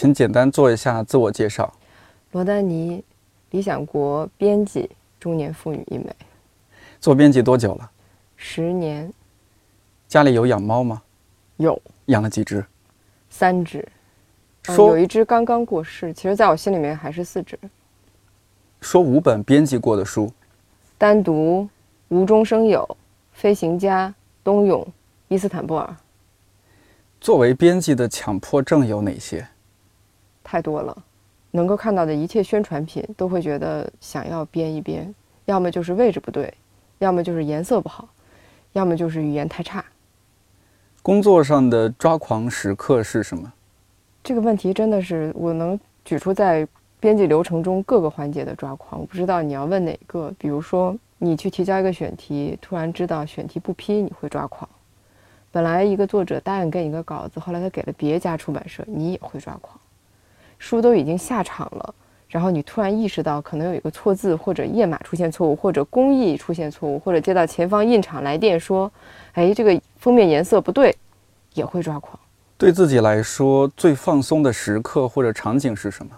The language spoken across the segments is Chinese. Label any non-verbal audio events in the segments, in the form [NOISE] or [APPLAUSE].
请简单做一下自我介绍。罗丹妮，理想国编辑，中年妇女一枚，做编辑多久了？十年。家里有养猫吗？有，养了几只？三只。说有一只刚刚过世，其实在我心里面还是四只。说五本编辑过的书，单独、无中生有、飞行家、冬泳、伊斯坦布尔，作为编辑的强迫症有哪些？太多了。能够看到的一切宣传品，都会觉得想要编一编，要么就是位置不对，要么就是颜色不好，要么就是语言太差。工作上的抓狂时刻是什么？这个问题真的是我能举出在编辑流程中各个环节的抓狂。我不知道你要问哪个。比如说，你去提交一个选题，突然知道选题不批，你会抓狂；本来一个作者答应给你一个稿子，后来他给了别家出版社，你也会抓狂。书都已经下场了，然后你突然意识到可能有一个错字，或者页码出现错误，或者工艺出现错误，或者接到前方印厂来电说：“哎，这个封面颜色不对”，也会抓狂。对自己来说，最放松的时刻或者场景是什么？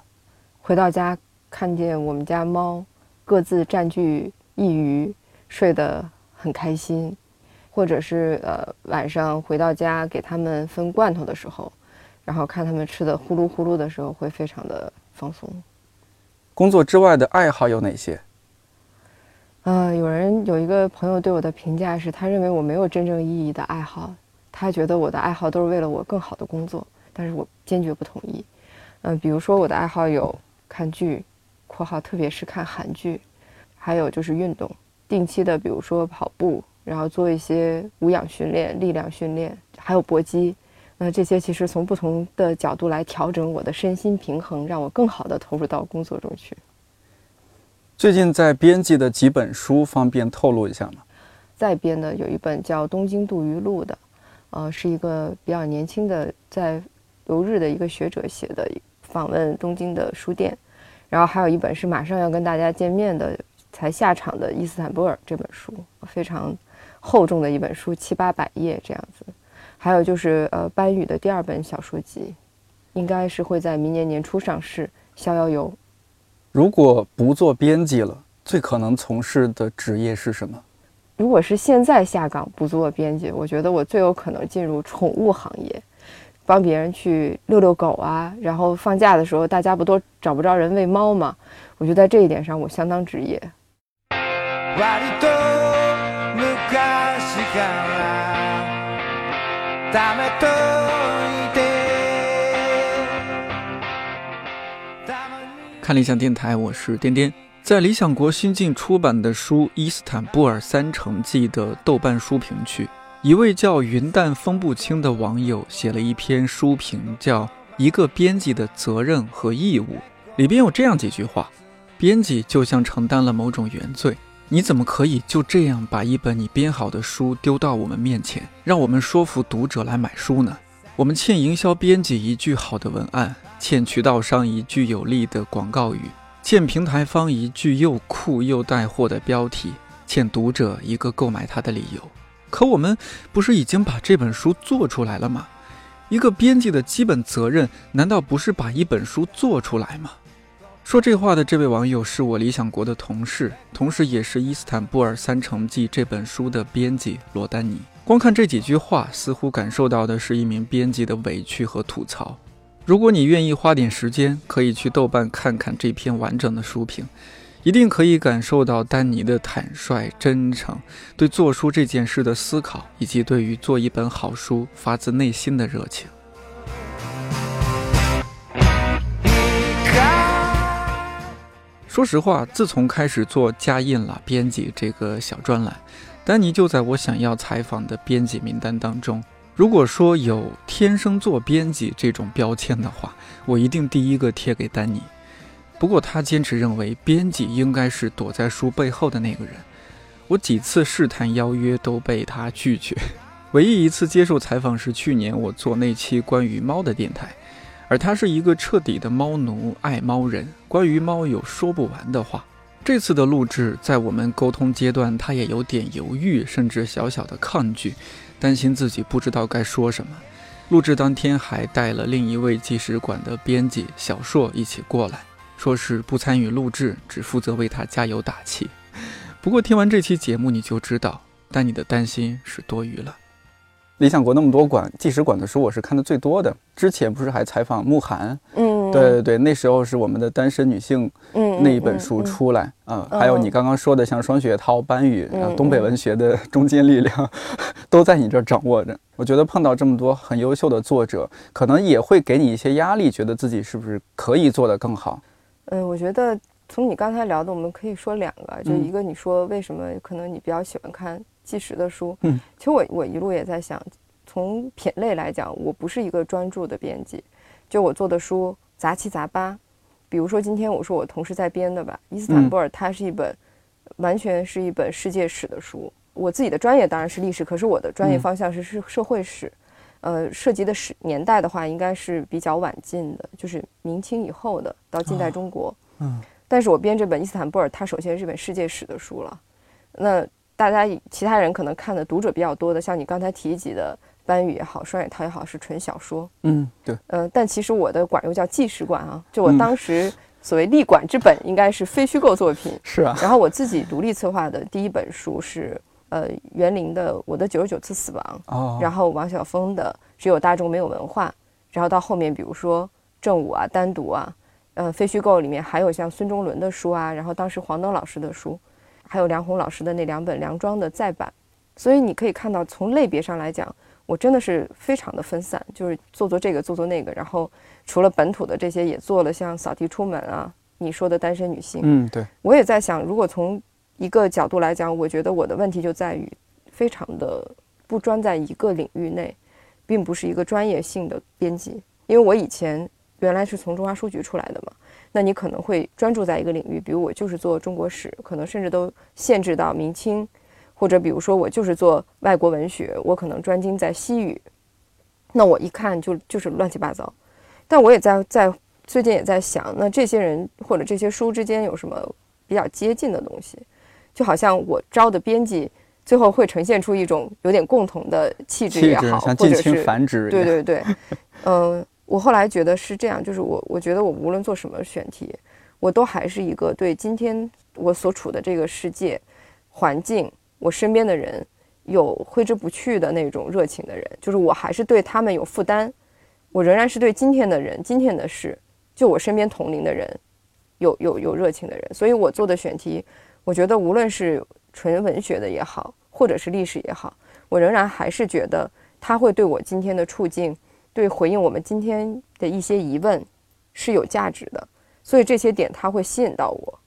回到家，看见我们家猫各自占据一隅，睡得很开心；或者是呃晚上回到家给它们分罐头的时候。然后看他们吃的呼噜呼噜的时候，会非常的放松。工作之外的爱好有哪些？呃，有人有一个朋友对我的评价是，他认为我没有真正意义的爱好，他觉得我的爱好都是为了我更好的工作，但是我坚决不同意。嗯，比如说我的爱好有看剧（括号特别是看韩剧），还有就是运动，定期的，比如说跑步，然后做一些无氧训练、力量训练，还有搏击。那这些其实从不同的角度来调整我的身心平衡，让我更好的投入到工作中去。最近在编辑的几本书，方便透露一下吗？在编的有一本叫《东京渡鱼录》的，呃，是一个比较年轻的在留日的一个学者写的，访问东京的书店。然后还有一本是马上要跟大家见面的，才下场的伊斯坦布尔这本书，非常厚重的一本书，七八百页这样子。还有就是，呃，班宇的第二本小说集，应该是会在明年年初上市。《逍遥游》。如果不做编辑了，最可能从事的职业是什么？如果是现在下岗不做编辑，我觉得我最有可能进入宠物行业，帮别人去遛遛狗啊。然后放假的时候，大家不都找不着人喂猫吗？我觉得在这一点上，我相当职业。看理想电台，我是颠颠。在理想国新近出版的书《伊斯坦布尔三城记》的豆瓣书评区，一位叫云淡风不清的网友写了一篇书评，叫《一个编辑的责任和义务》。里边有这样几句话：编辑就像承担了某种原罪。你怎么可以就这样把一本你编好的书丢到我们面前，让我们说服读者来买书呢？我们欠营销编辑一句好的文案，欠渠道商一句有力的广告语，欠平台方一句又酷又带货的标题，欠读者一个购买它的理由。可我们不是已经把这本书做出来了吗？一个编辑的基本责任，难道不是把一本书做出来吗？说这话的这位网友是我理想国的同事，同时也是《伊斯坦布尔三城记》这本书的编辑罗丹尼。光看这几句话，似乎感受到的是一名编辑的委屈和吐槽。如果你愿意花点时间，可以去豆瓣看看这篇完整的书评，一定可以感受到丹尼的坦率、真诚，对做书这件事的思考，以及对于做一本好书发自内心的热情。说实话，自从开始做加印了编辑这个小专栏，丹尼就在我想要采访的编辑名单当中。如果说有天生做编辑这种标签的话，我一定第一个贴给丹尼。不过他坚持认为，编辑应该是躲在书背后的那个人。我几次试探邀约都被他拒绝。[LAUGHS] 唯一一次接受采访是去年我做那期关于猫的电台。而他是一个彻底的猫奴、爱猫人，关于猫有说不完的话。这次的录制，在我们沟通阶段，他也有点犹豫，甚至小小的抗拒，担心自己不知道该说什么。录制当天还带了另一位纪实馆的编辑小硕一起过来，说是不参与录制，只负责为他加油打气。不过听完这期节目你就知道，但你的担心是多余了。理想国那么多馆，纪实馆的书我是看的最多的。之前不是还采访慕寒？嗯，对对对，那时候是我们的单身女性，嗯，那一本书出来啊，还有你刚刚说的像双雪涛、班宇，东北文学的中坚力量，都在你这儿掌握着。我觉得碰到这么多很优秀的作者，可能也会给你一些压力，觉得自己是不是可以做得更好？嗯，我觉得从你刚才聊的，我们可以说两个，就一个你说为什么可能你比较喜欢看。纪实的书，嗯，其实我我一路也在想，从品类来讲，我不是一个专注的编辑，就我做的书杂七杂八。比如说今天我说我同事在编的吧，《伊斯坦布尔》，它是一本完全是一本世界史的书。我自己的专业当然是历史，可是我的专业方向是是社会史，呃，涉及的史年代的话，应该是比较晚近的，就是明清以后的到近代中国。嗯，但是我编这本《伊斯坦布尔》，它首先是本世界史的书了，那。大家其他人可能看的读者比较多的，像你刚才提及的班宇也好，双雪涛也好，是纯小说。嗯，对。呃，但其实我的馆又叫纪实馆啊，就我当时所谓立馆之本应该是非虚构作品。[LAUGHS] 是啊。然后我自己独立策划的第一本书是呃园林的《我的九十九次死亡》，哦。然后王晓峰的《只有大众没有文化》，然后到后面比如说正午啊、单独啊，呃，非虚构里面还有像孙中伦的书啊，然后当时黄登老师的书。还有梁红老师的那两本梁庄的再版，所以你可以看到，从类别上来讲，我真的是非常的分散，就是做做这个，做做那个。然后除了本土的这些，也做了像扫地出门啊，你说的单身女性。嗯，对。我也在想，如果从一个角度来讲，我觉得我的问题就在于非常的不专在一个领域内，并不是一个专业性的编辑，因为我以前原来是从中华书局出来的嘛。那你可能会专注在一个领域，比如我就是做中国史，可能甚至都限制到明清，或者比如说我就是做外国文学，我可能专精在西语。那我一看就就是乱七八糟。但我也在在最近也在想，那这些人或者这些书之间有什么比较接近的东西？就好像我招的编辑最后会呈现出一种有点共同的气质也好，或者是繁殖。对对对，[LAUGHS] 嗯。我后来觉得是这样，就是我我觉得我无论做什么选题，我都还是一个对今天我所处的这个世界环境，我身边的人有挥之不去的那种热情的人，就是我还是对他们有负担，我仍然是对今天的人、今天的事，就我身边同龄的人有有有热情的人，所以我做的选题，我觉得无论是纯文学的也好，或者是历史也好，我仍然还是觉得它会对我今天的处境。对回应我们今天的一些疑问是有价值的，所以这些点它会吸引到我。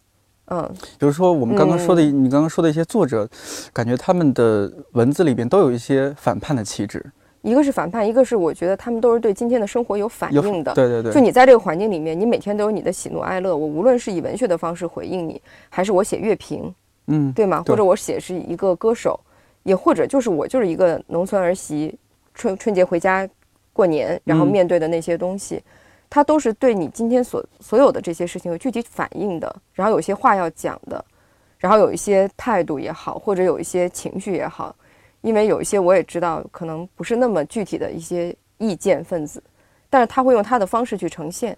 嗯，比如说我们刚刚说的，你刚刚说的一些作者，感觉他们的文字里边都有一些反叛的气质。一个是反叛，一个是我觉得他们都是对今天的生活有反应的。对对对。就你在这个环境里面，你每天都有你的喜怒哀乐。我无论是以文学的方式回应你，还是我写乐评，嗯，对吗？或者我写是一个歌手，也或者就是我就是一个农村儿媳，春春节回家。过年，然后面对的那些东西，它都是对你今天所所有的这些事情有具体反应的。然后有些话要讲的，然后有一些态度也好，或者有一些情绪也好，因为有一些我也知道，可能不是那么具体的一些意见分子，但是他会用他的方式去呈现。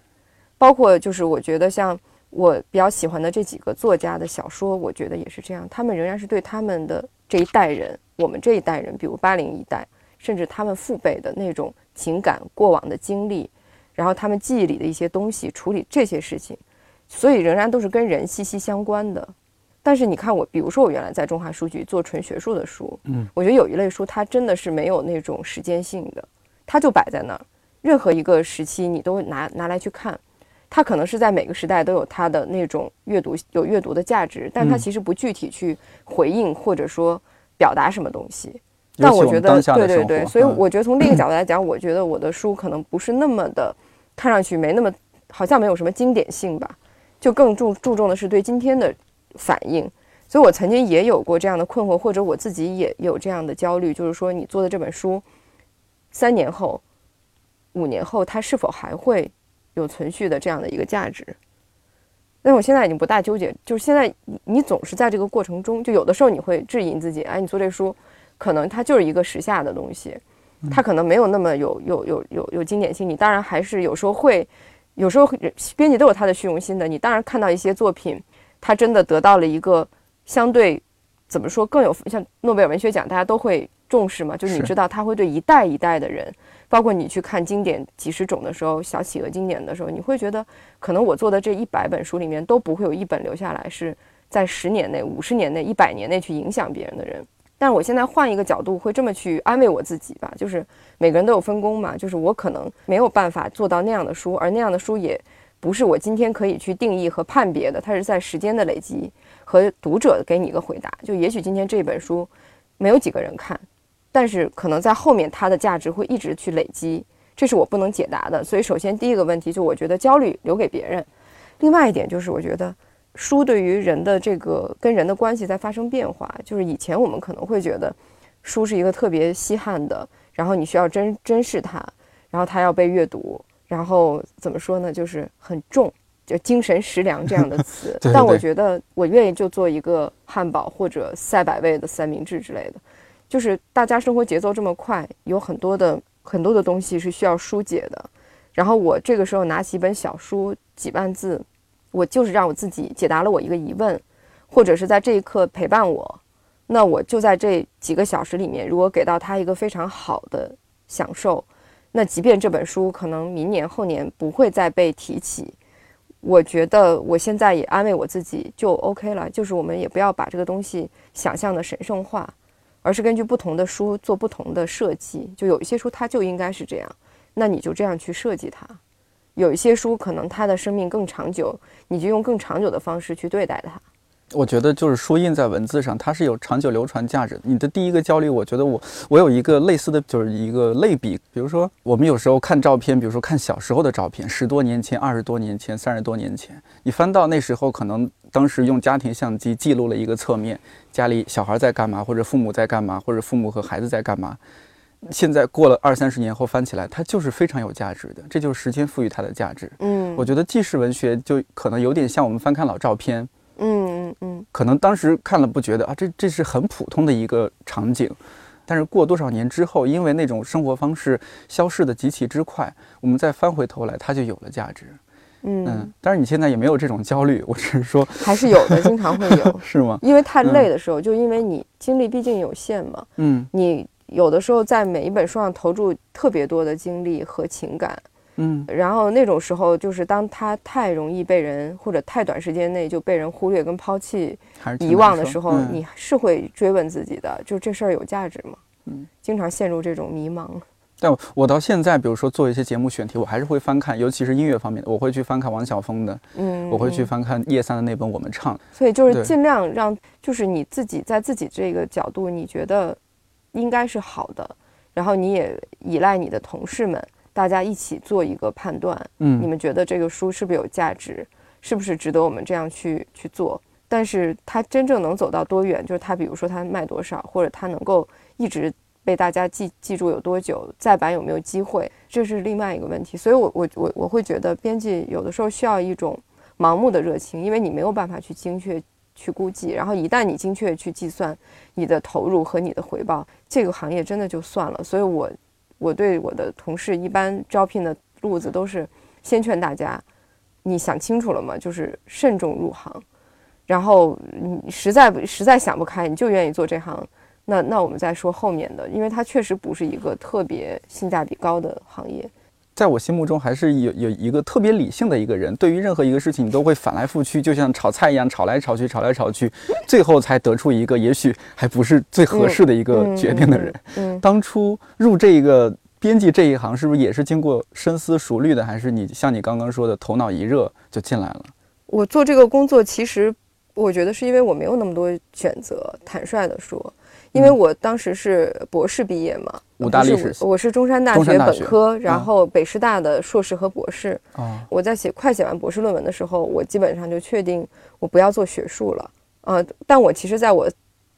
包括就是我觉得像我比较喜欢的这几个作家的小说，我觉得也是这样，他们仍然是对他们的这一代人，我们这一代人，比如八零一代，甚至他们父辈的那种。情感过往的经历，然后他们记忆里的一些东西，处理这些事情，所以仍然都是跟人息息相关的。但是你看我，比如说我原来在中华书局做纯学术的书，嗯，我觉得有一类书它真的是没有那种时间性的，它就摆在那儿，任何一个时期你都拿拿来去看，它可能是在每个时代都有它的那种阅读有阅读的价值，但它其实不具体去回应或者说表达什么东西。但我觉得，对对对，所以我觉得从另一个角度来讲，我觉得我的书可能不是那么的，看上去没那么，好像没有什么经典性吧，就更注注重的是对今天的反应。所以我曾经也有过这样的困惑，或者我自己也有这样的焦虑，就是说你做的这本书，三年后、五年后，它是否还会有存续的这样的一个价值？但我现在已经不大纠结，就是现在你你总是在这个过程中，就有的时候你会质疑自己，哎，你做这书。可能它就是一个时下的东西，它可能没有那么有有有有有经典性。你当然还是有时候会，有时候编辑都有他的虚荣心的。你当然看到一些作品，它真的得到了一个相对怎么说更有像诺贝尔文学奖，大家都会重视嘛。就你知道，他会对一代一代的人。包括你去看经典几十种的时候，小企鹅经典的时候，你会觉得可能我做的这一百本书里面都不会有一本留下来是在十年内、五十年内、一百年内去影响别人的人。但是我现在换一个角度，会这么去安慰我自己吧，就是每个人都有分工嘛，就是我可能没有办法做到那样的书，而那样的书也不是我今天可以去定义和判别的，它是在时间的累积和读者给你一个回答。就也许今天这本书没有几个人看。但是可能在后面，它的价值会一直去累积，这是我不能解答的。所以，首先第一个问题就我觉得焦虑留给别人。另外一点就是，我觉得书对于人的这个跟人的关系在发生变化。就是以前我们可能会觉得书是一个特别稀罕的，然后你需要珍珍视它，然后它要被阅读，然后怎么说呢？就是很重，就精神食粮这样的词。[LAUGHS] 但我觉得我愿意就做一个汉堡或者赛百味的三明治之类的。就是大家生活节奏这么快，有很多的很多的东西是需要疏解的。然后我这个时候拿起一本小书，几万字，我就是让我自己解答了我一个疑问，或者是在这一刻陪伴我。那我就在这几个小时里面，如果给到他一个非常好的享受，那即便这本书可能明年后年不会再被提起，我觉得我现在也安慰我自己就 OK 了。就是我们也不要把这个东西想象的神圣化。而是根据不同的书做不同的设计，就有一些书它就应该是这样，那你就这样去设计它；有一些书可能它的生命更长久，你就用更长久的方式去对待它。我觉得就是书印在文字上，它是有长久流传价值。你的第一个焦虑，我觉得我我有一个类似的就是一个类比，比如说我们有时候看照片，比如说看小时候的照片，十多年前、二十多年前、三十多年前，你翻到那时候，可能当时用家庭相机记录了一个侧面，家里小孩在干嘛，或者父母在干嘛，或者父母和孩子在干嘛。现在过了二三十年后翻起来，它就是非常有价值的，这就是时间赋予它的价值。嗯，我觉得纪实文学就可能有点像我们翻看老照片。嗯嗯嗯，可能当时看了不觉得啊，这这是很普通的一个场景，但是过多少年之后，因为那种生活方式消逝的极其之快，我们再翻回头来，它就有了价值。嗯嗯，但是你现在也没有这种焦虑，我只是说 [LAUGHS] 还是有的，经常会有，[LAUGHS] 是吗？因为太累的时候，就因为你精力毕竟有限嘛。嗯，你有的时候在每一本书上投注特别多的精力和情感。嗯，然后那种时候，就是当他太容易被人或者太短时间内就被人忽略跟抛弃、遗忘的时候，你是会追问自己的，就这事儿有价值吗？嗯，经常陷入这种迷茫。但我到现在，比如说做一些节目选题，我还是会翻看，尤其是音乐方面的，我会去翻看王晓峰的，嗯，我会去翻看叶三的那本《我们唱》。所以就是尽量让，就是你自己在自己这个角度，你觉得应该是好的，然后你也依赖你的同事们。大家一起做一个判断，嗯，你们觉得这个书是不是有价值，是不是值得我们这样去去做？但是它真正能走到多远，就是它，比如说它卖多少，或者它能够一直被大家记记住有多久，再版有没有机会，这是另外一个问题。所以，我我我我会觉得编辑有的时候需要一种盲目的热情，因为你没有办法去精确去估计，然后一旦你精确去计算你的投入和你的回报，这个行业真的就算了。所以我。我对我的同事一般招聘的路子都是先劝大家，你想清楚了吗？就是慎重入行，然后你实在实在想不开，你就愿意做这行，那那我们再说后面的，因为它确实不是一个特别性价比高的行业。在我心目中，还是有有一个特别理性的一个人，对于任何一个事情，你都会反来覆去，就像炒菜一样，炒来炒去，炒来炒去，最后才得出一个也许还不是最合适的一个决定的人。嗯，当初入这个编辑这一行，是不是也是经过深思熟虑的，还是你像你刚刚说的头脑一热就进来了？我做这个工作，其实我觉得是因为我没有那么多选择，坦率的说。因为我当时是博士毕业嘛，武大历史，我是中山大学本科，然后北师大的硕士和博士。啊，我在写快写完博士论文的时候，我基本上就确定我不要做学术了。呃，但我其实在我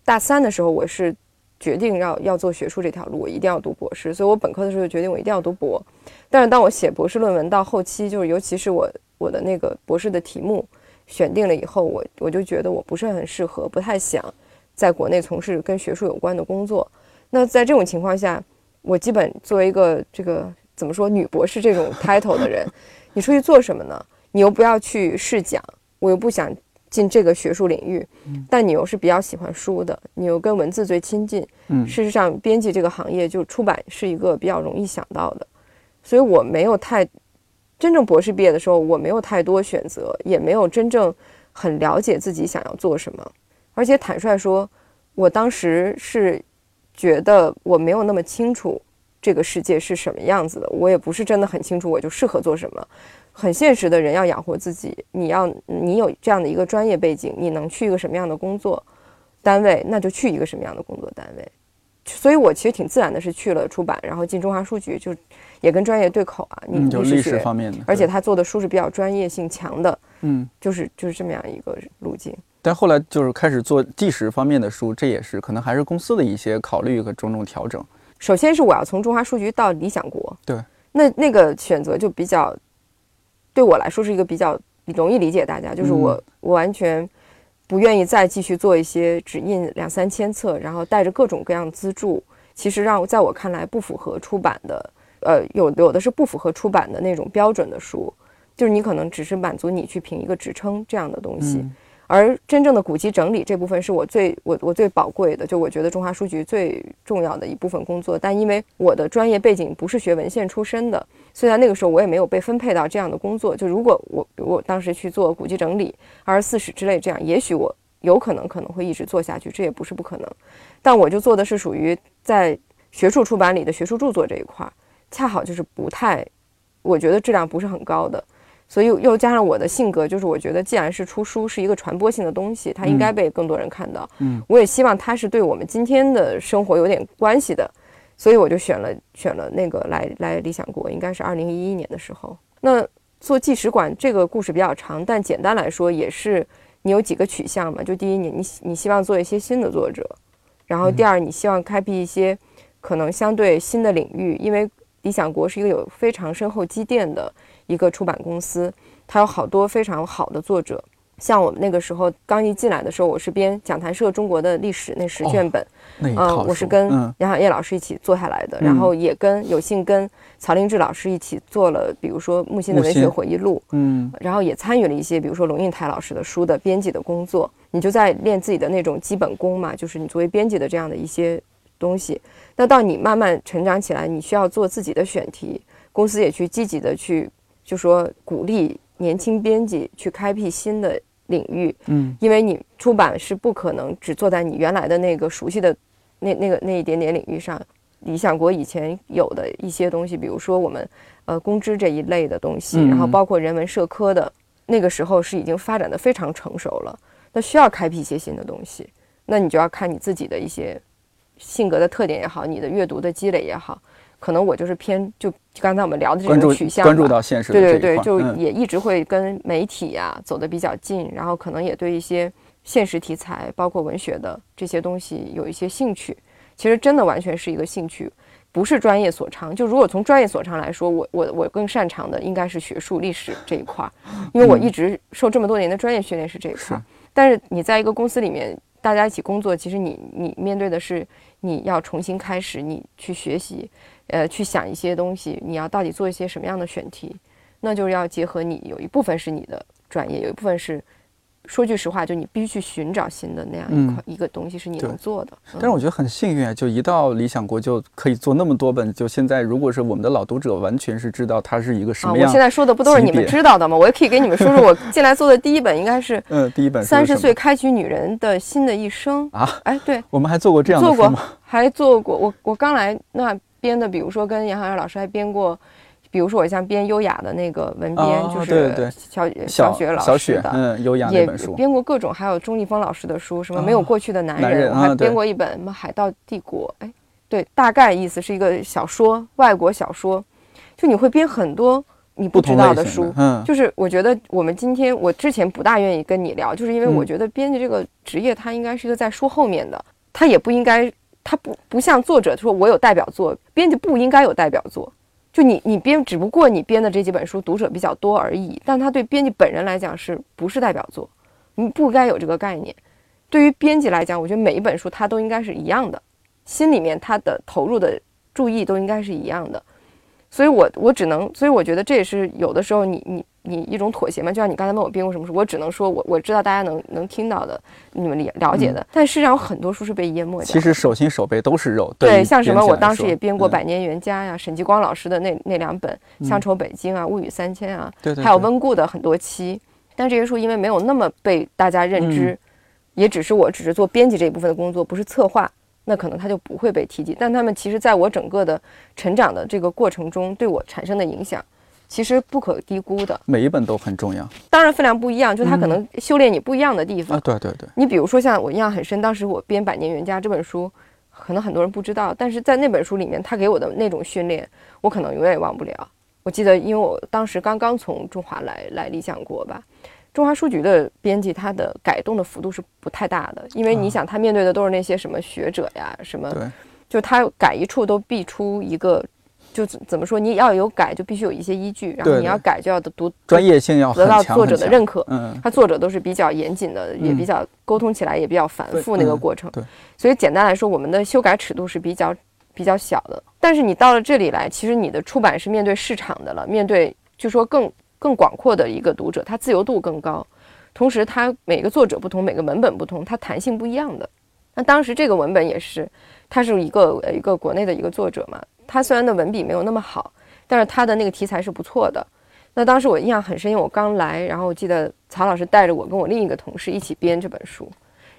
大三的时候，我是决定要要做学术这条路，我一定要读博士。所以我本科的时候就决定我一定要读博。但是当我写博士论文到后期，就是尤其是我我的那个博士的题目选定了以后，我我就觉得我不是很适合，不太想。在国内从事跟学术有关的工作，那在这种情况下，我基本作为一个这个怎么说女博士这种 title 的人，你出去做什么呢？你又不要去试讲，我又不想进这个学术领域，但你又是比较喜欢书的，你又跟文字最亲近。嗯，事实上，编辑这个行业就出版是一个比较容易想到的，所以我没有太真正博士毕业的时候，我没有太多选择，也没有真正很了解自己想要做什么。而且坦率说，我当时是觉得我没有那么清楚这个世界是什么样子的，我也不是真的很清楚我就适合做什么。很现实的人要养活自己，你要你有这样的一个专业背景，你能去一个什么样的工作单位，那就去一个什么样的工作单位。所以我其实挺自然的，是去了出版，然后进中华书局，就也跟专业对口啊。你就历史方面的，而且他做的书是比较专业性强的，嗯，就是就是这么样一个路径。但后来就是开始做纪实方面的书，这也是可能还是公司的一些考虑和种种调整。首先是我要从中华书局到理想国，对，那那个选择就比较对我来说是一个比较容易理解，大家就是我我完全。不愿意再继续做一些只印两三千册，然后带着各种各样资助，其实让在我看来不符合出版的，呃，有有的是不符合出版的那种标准的书，就是你可能只是满足你去评一个职称这样的东西。而真正的古籍整理这部分是我最我我最宝贵的，就我觉得中华书局最重要的一部分工作。但因为我的专业背景不是学文献出身的，虽然那个时候我也没有被分配到这样的工作。就如果我我当时去做古籍整理、二十四史之类这样，也许我有可能可能会一直做下去，这也不是不可能。但我就做的是属于在学术出版里的学术著作这一块，恰好就是不太，我觉得质量不是很高的。所以又加上我的性格，就是我觉得既然是出书是一个传播性的东西，它应该被更多人看到。嗯，我也希望它是对我们今天的生活有点关系的，所以我就选了选了那个来来理想国，应该是二零一一年的时候。那做纪实馆这个故事比较长，但简单来说也是你有几个取向嘛？就第一，你你你希望做一些新的作者，然后第二，你希望开辟一些可能相对新的领域，因为理想国是一个有非常深厚积淀的。一个出版公司，它有好多非常好的作者。像我们那个时候刚一进来的时候，我是编讲坛社中国的历史那十卷本，嗯，我是跟杨晓叶老师一起做下来的，然后也跟有幸跟曹林志老师一起做了，比如说木心的文学回忆录，嗯，然后也参与了一些，比如说龙应台老师的书的编辑的工作。你就在练自己的那种基本功嘛，就是你作为编辑的这样的一些东西。那到你慢慢成长起来，你需要做自己的选题，公司也去积极的去。就说鼓励年轻编辑去开辟新的领域，嗯，因为你出版是不可能只坐在你原来的那个熟悉的那那个那一点点领域上。理想国以前有的一些东西，比如说我们呃公知这一类的东西，然后包括人文社科的，那个时候是已经发展的非常成熟了，那需要开辟一些新的东西，那你就要看你自己的一些性格的特点也好，你的阅读的积累也好。可能我就是偏就刚才我们聊的这种取向，关注到现实对对对，就也一直会跟媒体呀走得比较近，然后可能也对一些现实题材，包括文学的这些东西有一些兴趣。其实真的完全是一个兴趣，不是专业所长。就如果从专业所长来说，我我我更擅长的应该是学术历史这一块儿，因为我一直受这么多年的专业训练是这一块儿。但是你在一个公司里面，大家一起工作，其实你你面对的是你要重新开始，你去学习。呃，去想一些东西，你要到底做一些什么样的选题，那就是要结合你有一部分是你的专业，有一部分是，说句实话，就你必须去寻找新的那样一块一个东西是你能做的。但是我觉得很幸运啊，就一到理想国就可以做那么多本。就现在，如果是我们的老读者，完全是知道它是一个什么样。我现在说的不都是你们知道的吗？我也可以给你们说说，我进来做的第一本应该是 [LAUGHS] 嗯，第一本三十岁开启女人的新的一生啊。哎，对，[LAUGHS] 我们还做过这样的做过，还做过。我我刚来那。编的，比如说跟杨晓燕老师还编过，比如说我像编优雅的那个文编，就是小小雪老师的，嗯，优雅也本书，编过各种，还有钟立风老师的书，什么没有过去的男人，我还编过一本什么海盗帝国，哎，对，大概意思是一个小说，外国小说，就你会编很多你不知道的书，嗯，就是我觉得我们今天我之前不大愿意跟你聊，就是因为我觉得编辑这个职业，它应该是一个在书后面的，它也不应该。他不不像作者说，我有代表作，编辑不应该有代表作。就你你编，只不过你编的这几本书读者比较多而已。但他对编辑本人来讲，是不是代表作？你不该有这个概念。对于编辑来讲，我觉得每一本书他都应该是一样的，心里面他的投入的注意都应该是一样的。所以我我只能，所以我觉得这也是有的时候你你你一种妥协嘛。就像你刚才问我编过什么书，我只能说我我知道大家能能听到的，你们了了解的，但事实上有很多书是被淹没的。其实手心手背都是肉。对，像什么我当时也编过《嗯百年袁家》呀，沈继光老师的那那两本《乡愁北京》啊，《物语三千》啊，对对，还有温故的很多期。但这些书因为没有那么被大家认知，嗯也只是我只是做编辑这一部分的工作，不是策划，那可能它就不会被提及。但他们其实在我整个的成长的这个过程中，对我产生的影响，其实不可低估的。每一本都很重要当然分量不一样，就它可能修炼你不一样的地方。啊！对对对，你比如说像我印象很深，当时我编《百年缘家》这本书，可能很多人不知道，但是在那本书里面，他给我的那种训练，我可能永远也忘不了。我记得，因为我当时刚刚从中华来来理想国吧，中华书局的编辑他的改动的幅度是不太大的，因为你想他面对的都是那些什么学者呀，什么，就他改一处都必出一个，就怎怎么说，你要有改就必须有一些依据，然后你要改就要读专业性要得到作者的认可。嗯，他作者都是比较严谨的，也嗯比较沟通起来也比较繁复那个过程。对所以简单来说，我们的修改尺度是比较比较小的。但是你到了这里来，其实你的出版是面对市场的了，面对就说更更广阔的一个读者，他自由度更高，同时他每个作者不同，每个文本不同，它弹性不一样的。那当时这个文本也是，他是一个一个国内的一个作者嘛，他虽然的文笔没有那么好，但是他的那个题材是不错的。那当时我印象很深，因为我刚来，然后我记得曹老师带着我跟我另一个同事一起编这本书，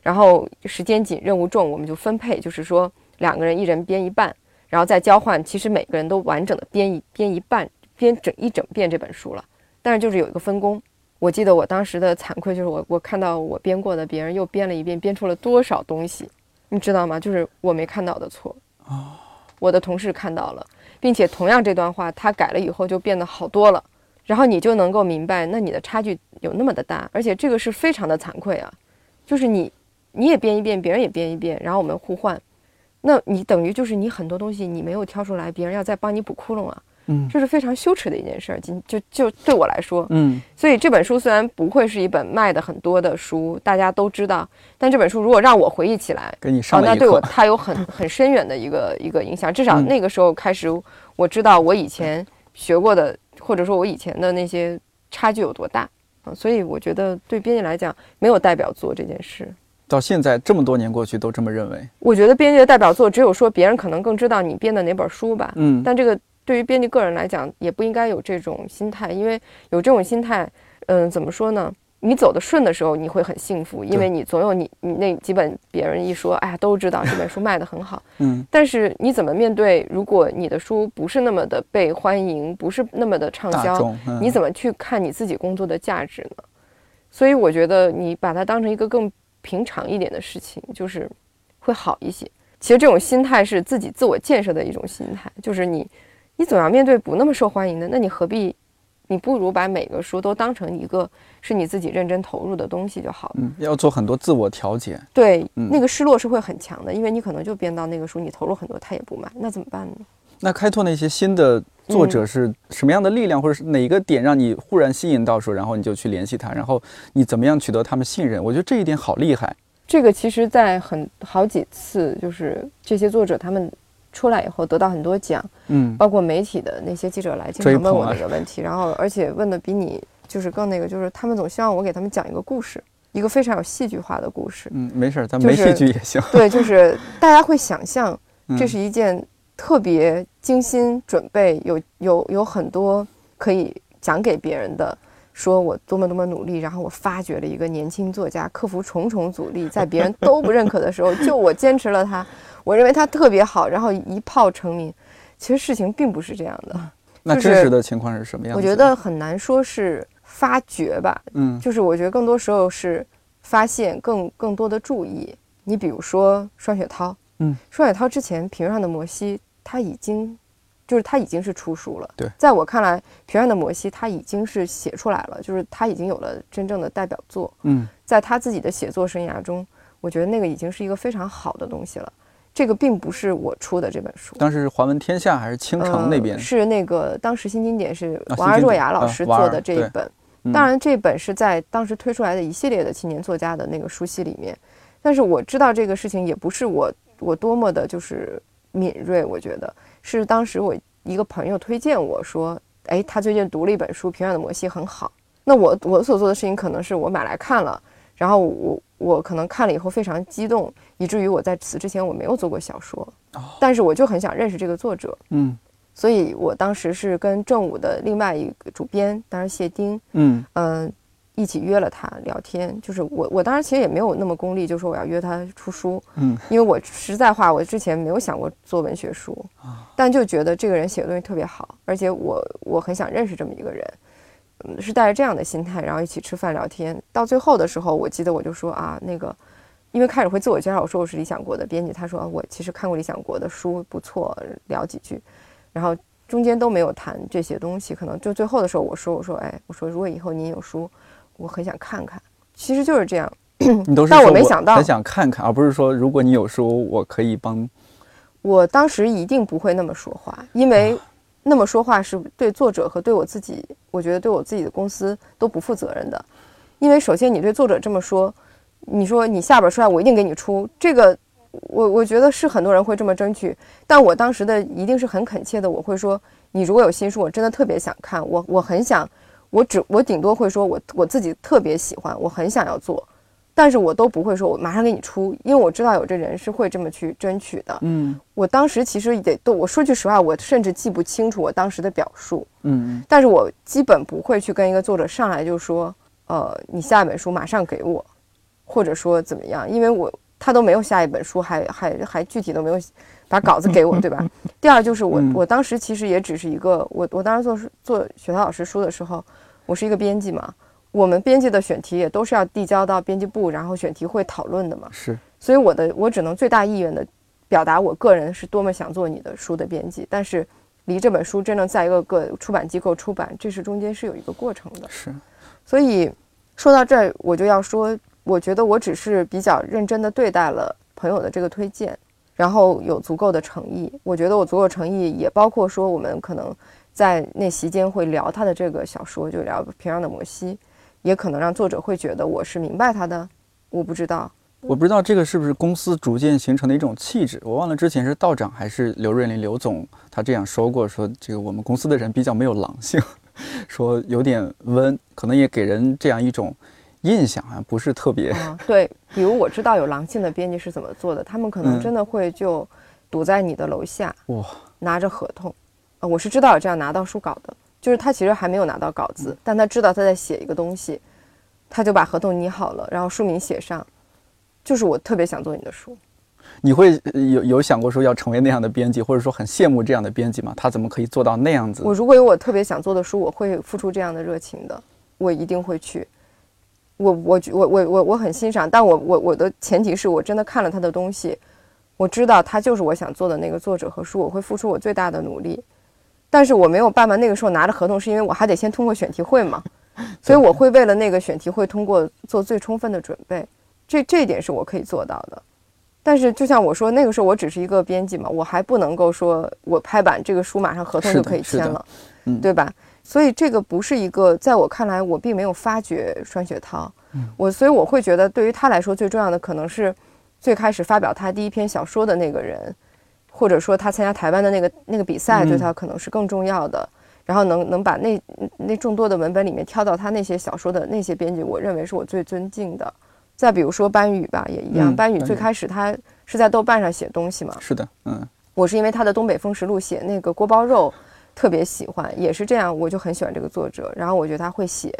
然后时间紧、任务重，我们就分配，就是说两个人一人编一半，然后再交换。其实每个人都完整的编一编一半，编整一整遍这本书了，但是就是有一个分工。我记得我当时的惭愧就是我我看到我编过的，别人又编了一遍，编出了多少东西，你知道吗？就是我没看到的错，我的同事看到了，并且同样这段话他改了以后就变得好多了。然后你就能够明白，那你的差距有那么的大，而且这个是非常的惭愧啊，就是你你也编一遍，别人也编一遍，然后我们互换，那你等于就是你很多东西你没有挑出来，别人要再帮你补窟窿啊，嗯这是非常羞耻的一件事儿。今就就对我来说，嗯，所以这本书虽然不会是一本卖的很多的书，大家都知道，但这本书如果让我回忆起来，给你上，那对我 [LAUGHS] 它有很很深远的一个一个影响。至少嗯那个时候开始，我知道我以前学过的，或者说我以前的那些差距有多大啊。所以我觉得对编辑来讲，没有代表作这件事。到现在这么多年过去都这么认为，我觉得编辑的代表作，只有说别人可能更知道你编的哪本书吧。嗯，但这个对于编辑个人来讲，也不应该有这种心态，因为有这种心态，嗯，怎么说呢？你走得顺的时候，你会很幸福，因为你总有你你那几本别人一说，哎呀，都知道这本书卖得很好。[LAUGHS] 嗯，但是你怎么面对？如果你的书不是那么的被欢迎，不是那么的畅销，嗯你怎么去看你自己工作的价值呢？所以我觉得你把它当成一个更平常一点的事情，就是会好一些。其实这种心态是自己自我建设的一种心态，就是你，你总要面对不那么受欢迎的，那你何必？你不如把每个书都当成一个是你自己认真投入的东西就好了。嗯，要做很多自我调节，对，嗯那个失落是会很强的，因为你可能就编到那个书，你投入很多，他也不买，那怎么办呢？那开拓那些新的作嗯者是什么样的力量，或者是哪个点让你忽然吸引到说，然后你就去联系他，然后你怎么样取得他们信任？我觉得这一点好厉害。这个其实，在很好几次，就是这些作者他们出来以后得到很多奖，嗯，包括媒体的那些记者来经常问我那个问题，然后而且问的比你就是更那个，就是他们总希望我给他们讲一个故事，一个非常有戏剧化的故事。嗯，没事儿，咱就是没戏剧也行。对，就是大家会想象嗯这是一件特别精心准备，有有有很多可以讲给别人的。说我多么多么努力，然后我发掘了一个年轻作家，克服重重阻力，在别人都不认可的时候，就我坚持了他，我认为他特别好，然后一炮成名。其实事情并不是这样的，那真实的情况是什么样子？我觉，得很难说是发掘吧，嗯就是我觉得更多时候是发现更更多的注意。你比如说双雪涛，嗯，双雪涛之前《平原上的摩西》他已经就是他已经是出书了。对在我看来，《平原的摩西》他已经是写出来了，就是他已经有了真正的代表作。嗯在他自己的写作生涯中，我觉得那个已经是一个非常好的东西了。这个并不是我出的这本书，当时是华文天下还是青城那边？呃、是那个当时新经典是啊王尔若雅老师做的这一对本。嗯当然，这本是在当时推出来的一系列的青年作家的那个书系里面，但是我知道这个事情也不是我我多么的就是敏锐，我觉得是当时我一个朋友推荐我说，哎，他最近读了一本书《平原的摩西》很好。那我我所做的事情可能是我买来看了，然后我我可能看了以后非常激动，以至于我在此之前我没有做过小说，但是我就很想认识这个作者，嗯，所以我当时是跟正午的另外一个主编，当然谢丁，嗯嗯。一起约了他聊天，就是我，我当时其实也没有那么功利，就说我要约他出书，嗯，因为我实在话，我之前没有想过做文学书，啊，但就觉得这个人写的东西特别好，而且我我很想认识这么一个人，嗯，是带着这样的心态，然后一起吃饭聊天，到最后的时候，我记得我就说啊，那个，因为开始会自我介绍，我说我是理想国的编辑，他说我其实看过理想国的书，不错，聊几句，然后中间都没有谈这些东西，可能就最后的时候，我说我说哎，我说如果以后您有书。我很想看看，其实就是这样。你都是但我没想到，很想看看，而不是说如果你有书，我可以帮。我当时一定不会那么说话，因为那么说话是对作者和对我自己，我觉得对我自己的公司都不负责任的。因为首先你对作者这么说，你说你下本书来，我一定给你出这个，我我觉得是很多人会这么争取，但我当时的一定是很恳切的，我会说，你如果有新书，我真的特别想看，我我很想。我只我顶多会说，我我自己特别喜欢，我很想要做，但是我都不会说，我马上给你出，因为我知道有这人是会这么去争取的。嗯，我当时其实得都，我说句实话，我甚至记不清楚我当时的表述。嗯，但是我基本不会去跟一个作者上来就说，呃，你下一本书马上给我，或者说怎么样，因为我他都没有下一本书，还还还具体都没有。把稿子给我，对吧？[LAUGHS] 第二就是我，我当时其实也只是一个，我我当时做做雪涛老师书的时候，我是一个编辑嘛。我们编辑的选题也都是要递交到编辑部，然后选题会讨论的嘛。是。所以我的我只能最大意愿的表达我个人是多么想做你的书的编辑，但是离这本书真正在一个个出版机构出版，这是中间是有一个过程的。是。所以说到这儿，我就要说，我觉得我只是比较认真的对待了朋友的这个推荐。然后有足够的诚意，我觉得我足够诚意也包括说，我们可能在那席间会聊他的这个小说，就聊《平壤的摩西》，也可能让作者会觉得我是明白他的。我不知道，我不知道这个是不是公司逐渐形成的一种气质。我忘了之前是道长还是刘瑞林刘总他这样说过，说这个我们公司的人比较没有狼性，[LAUGHS] 说有点温，可能也给人这样一种。印象啊，不是特别。对，比如我知道有狼性的编辑是怎么做的，他们可能真的会就堵在你的楼下，哇，拿着合同。啊，我是知道有这样拿到书稿的，就是他其实还没有拿到稿子，但他知道他在写一个东西，他就把合同拟好了，然后书名写上，就是我特别想做你的书。你会有有想过说要成为那样的编辑，或者说很羡慕这样的编辑吗？他怎么可以做到那样子？我如果有我特别想做的书，我会付出这样的热情的，我一定会去。我我我我我我很欣赏，但我我我的前提是我真的看了他的东西，我知道他就是我想做的那个作者和书，我会付出我最大的努力，但是我没有办法那个时候拿着合同，是因为我还得先通过选题会嘛，所以我会为了那个选题会通过做最充分的准备，这这一点是我可以做到的，但是就像我说那个时候我只是一个编辑嘛，我还不能够说我拍板这个书马上合同就可以签了，嗯，对吧？所以这个不是一个，在我看来，我并没有发掘双雪涛。我所以我会觉得，对于他来说，最重要的可能是最开始发表他第一篇小说的那个人，或者说他参加台湾的那个那个比赛，对他可能是更重要的。然后能能把那那众多的文本里面挑到他那些小说的那些编辑，我认为是我最尊敬的。再比如说班宇吧，也一样。班宇最开始他是在豆瓣上写东西嘛？是的，嗯。我是因为他的《东北风实录》写那个锅包肉。[LAUGHS] 特别喜欢，也是这样，我就很喜欢这个作者。然后我觉得他会写。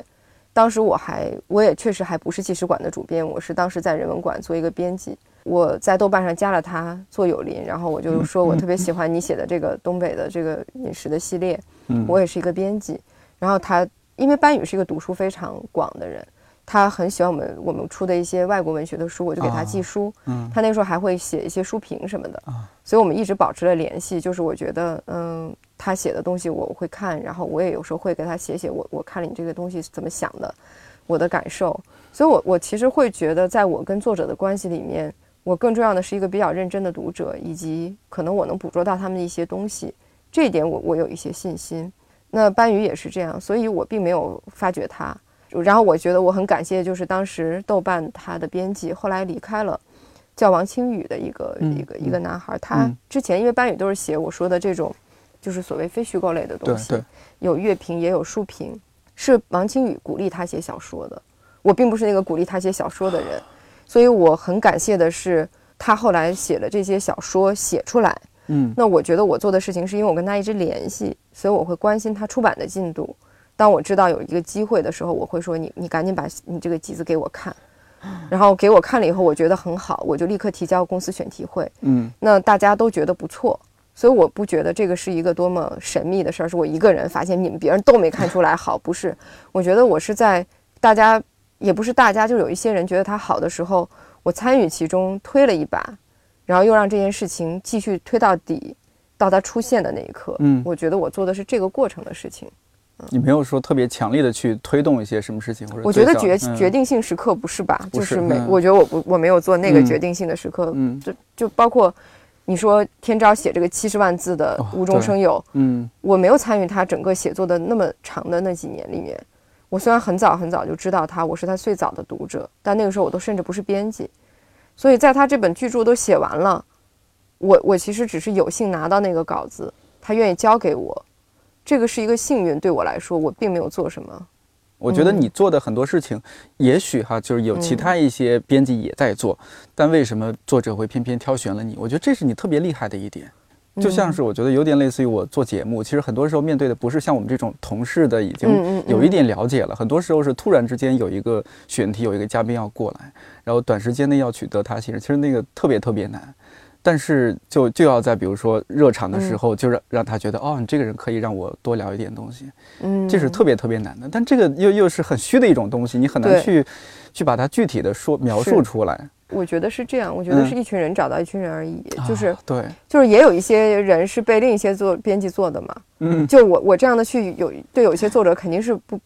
当时我还，我也确实还不是纪实馆的主编，我是当时在人文馆做一个编辑。我在豆瓣上加了他做友邻，然后我就说我特别喜欢你写的这个东北的这个饮食的系列。我也是一个编辑。然后他，因为班宇是一个读书非常广的人。他很喜欢我们我们出的一些外国文学的书，我就给他寄书。嗯，他那时候还会写一些书评什么的。啊，所以我们一直保持了联系。就是我觉得，嗯，他写的东西我会看，然后我也有时候会给他写写我我看了你这个东西怎么想的，我的感受。所以，我我其实会觉得，在我跟作者的关系里面，我更重要的是一个比较认真的读者，以及可能我能捕捉到他们的一些东西。这一点我我有一些信心。那班宇也是这样，所以我并没有发掘他。然后我觉得我很感谢，就是当时豆瓣他的编辑后来离开了，叫王清宇的一个嗯一个一个男孩，他嗯之前因为班宇都是写我说的这种，就是所谓非虚构类的东西，有乐评也有书评，是王清宇鼓励他写小说的。我并不是那个鼓励他写小说的人，所以我很感谢的是他后来写了这些小说写出来。嗯那我觉得我做的事情是因为我跟他一直联系，所以我会关心他出版的进度。当我知道有一个机会的时候，我会说你你赶紧把你这个集子给我看，然后给我看了以后，我觉得很好，我就立刻提交公司选题会。嗯那大家都觉得不错，所以我不觉得这个是一个多么神秘的事儿，是我一个人发现，你们别人都没看出来好，不是？我觉得我是在大家也不是大家，就有一些人觉得它好的时候，我参与其中推了一把，然后又让这件事情继续推到底，到它出现的那一刻。嗯，我觉得我做的是这个过程的事情。你没有说特别强烈的去推动一些什么事情，或者我觉得决嗯决定性时刻不是吧？不就是是没，嗯我觉得我不我没有做那个嗯决定性的时刻，嗯就就包括你说天朝写这个七十万字的哦无中生有，嗯我没有参与他整个写作的那么长的那几年里面。我虽然很早很早就知道他，我是他最早的读者，但那个时候我都甚至不是编辑，所以在他这本巨著都写完了，我我其实只是有幸拿到那个稿子，他愿意交给我，这个是一个幸运，对我来说，我并没有做什么。我觉得嗯你做的很多事情，也许哈就是有其他一些编辑也在做，但为什么作者会偏偏挑选了你？我觉得这是你特别厉害的一点。就像是我觉得有点类似于我做节目，其实很多时候面对的不是像我们这种同事的已嗯经嗯有一点了解了，很多时候是突然之间有一个选题，有一个嘉宾要过来，然后短时间内要取得他信任，其实那个特别特别难。但是就就要在比如说热场的时候，就让让他觉得哦，你这个人可以让我多聊一点东西，嗯，这是特别特别难的。但这个又又是很虚的一种东西，你很难去去把它具体的说描述出来。我觉得是这样，我觉得嗯。是一群人找到一群人而已，就是啊对，就是也有一些人是被另一些做编辑做的嘛。嗯。就我我这样的去有对有一些作者肯定是不，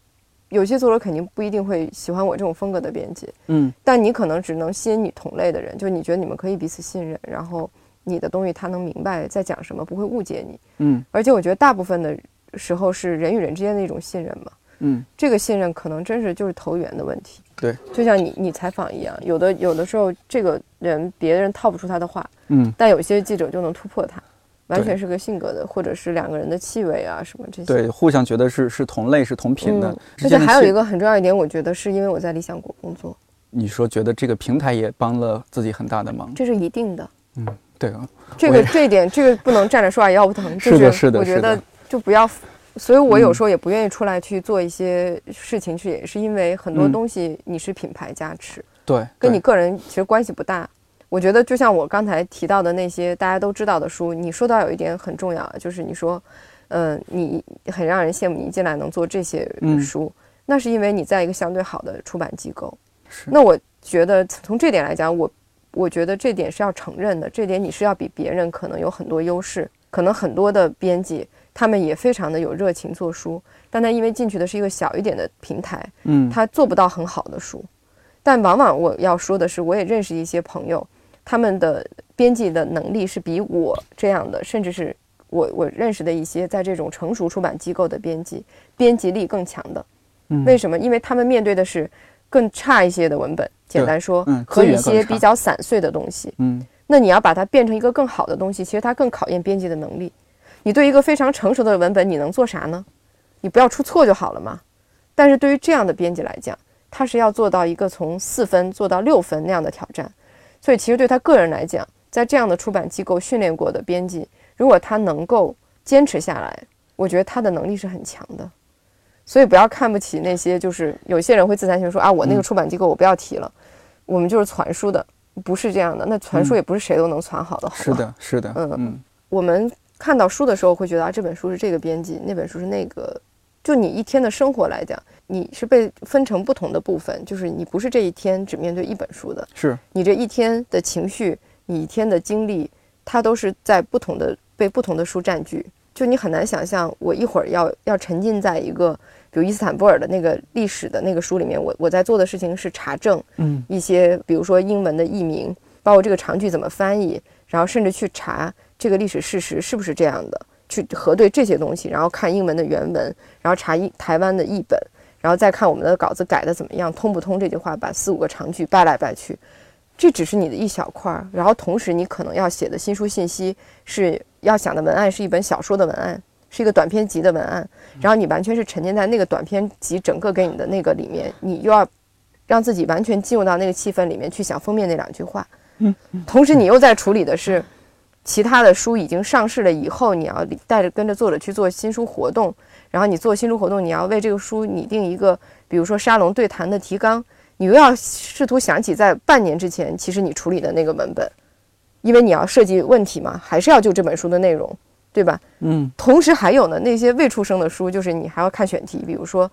有些作者肯定不一定会喜欢我这种风格的编辑，嗯。但你可能只能吸引你同类的人，就你觉得你们可以彼此信任，然后你的东西他能明白在讲什么，不会误解你。嗯。而且我觉得大部分的时候是人与人之间的一种信任嘛，嗯。这个信任可能真是就是投缘的问题。对，就像你你采访一样，有的有的时候这个人别人套不出他的话，嗯，但有些记者就能突破他，完全是个性格的，或者是两个人的气味啊什么这些。对，互相觉得是是同类是同频的而且还有一个很重要一点，我觉得是因为我在理想国工作，你说觉得这个平台也帮了自己很大的忙。这是一定的。嗯，对啊，这个这一点，这个不能站着说话腰不疼。[LAUGHS] 就是的是的我觉得就不要，所以我有嗯时候也不愿意出来去做一些事情，去也是因为很多嗯东西你是品牌加持，对，对跟你个人其实关系不大。我觉得就像我刚才提到的那些大家都知道的书，你说到有一点很重要，就是你说，嗯、你很让人羡慕你一进来能做这些嗯书，那是因为你在一个相对好的出版机构。是那我觉得从这点来讲，我我觉得这点是要承认的，这点你是要比别人可能有很多优势，可能很多的编辑他们也非常的有热情做书，但他因为进去的是一个小一点的平台，嗯，他做不到很好的书。但往往我要说的是，我也认识一些朋友，他们的编辑的能力是比我这样的，甚至是我我认识的一些在这种成熟出版机构的编辑，编辑力更强的。嗯为什么？因为他们面对的是更差一些的文本，简单说，嗯和一些比较散碎的东西。嗯那你要把它变成一个更好的东西，其实它更考验编辑的能力。你对一个非常成熟的文本，你能做啥呢？你不要出错就好了嘛。但是对于这样的编辑来讲，他是要做到一个从四分做到六分那样的挑战。所以其实对他个人来讲，在这样的出版机构训练过的编辑，如果他能够坚持下来，我觉得他的能力是很强的。所以不要看不起那些，就是有些人会自惭形秽说啊，我那个嗯出版机构我不要提了，我们就是传书的，不是这样的。那传书嗯也不是谁都能传好的？是的，是的，嗯嗯我们看到书的时候会觉得啊，这本书是这个编辑，那本书是那个。就你一天的生活来讲，你是被分成不同的部分，就是你不是这一天只面对一本书的，是，你这一天的情绪，你一天的经历，它都是在不同的被不同的书占据。就你很难想象，我一会儿要要沉浸在一个，比如伊斯坦布尔的那个历史的那个书里面，我我在做的事情是查证嗯。一些，比如说英文的译名，包括这个长句怎么翻译，然后甚至去查这个历史事实是不是这样的，去核对这些东西，然后看英文的原文，然后查一台湾的译本，然后再看我们的稿子改的怎么样，通不通这句话，把四五个长句掰来掰去，这只是你的一小块儿，然后同时你可能要写的新书信息是要想的文案是一本小说的文案，是一个短篇集的文案，然后你完全是沉浸在那个短篇集整个给你的那个里面，你又要让自己完全进入到那个气氛里面去想封面那两句话，嗯，同时你又在处理的是其他的书已经上市了以后，你要带着跟着作者去做新书活动，然后你做新书活动，你要为这个书拟定一个，比如说沙龙对谈的提纲。你又要试图想起在半年之前，其实你处理的那个文本，因为你要设计问题嘛，还是要就这本书的内容，对吧？嗯。同时还有呢，那些未出生的书，就是你还要看选题，比如说，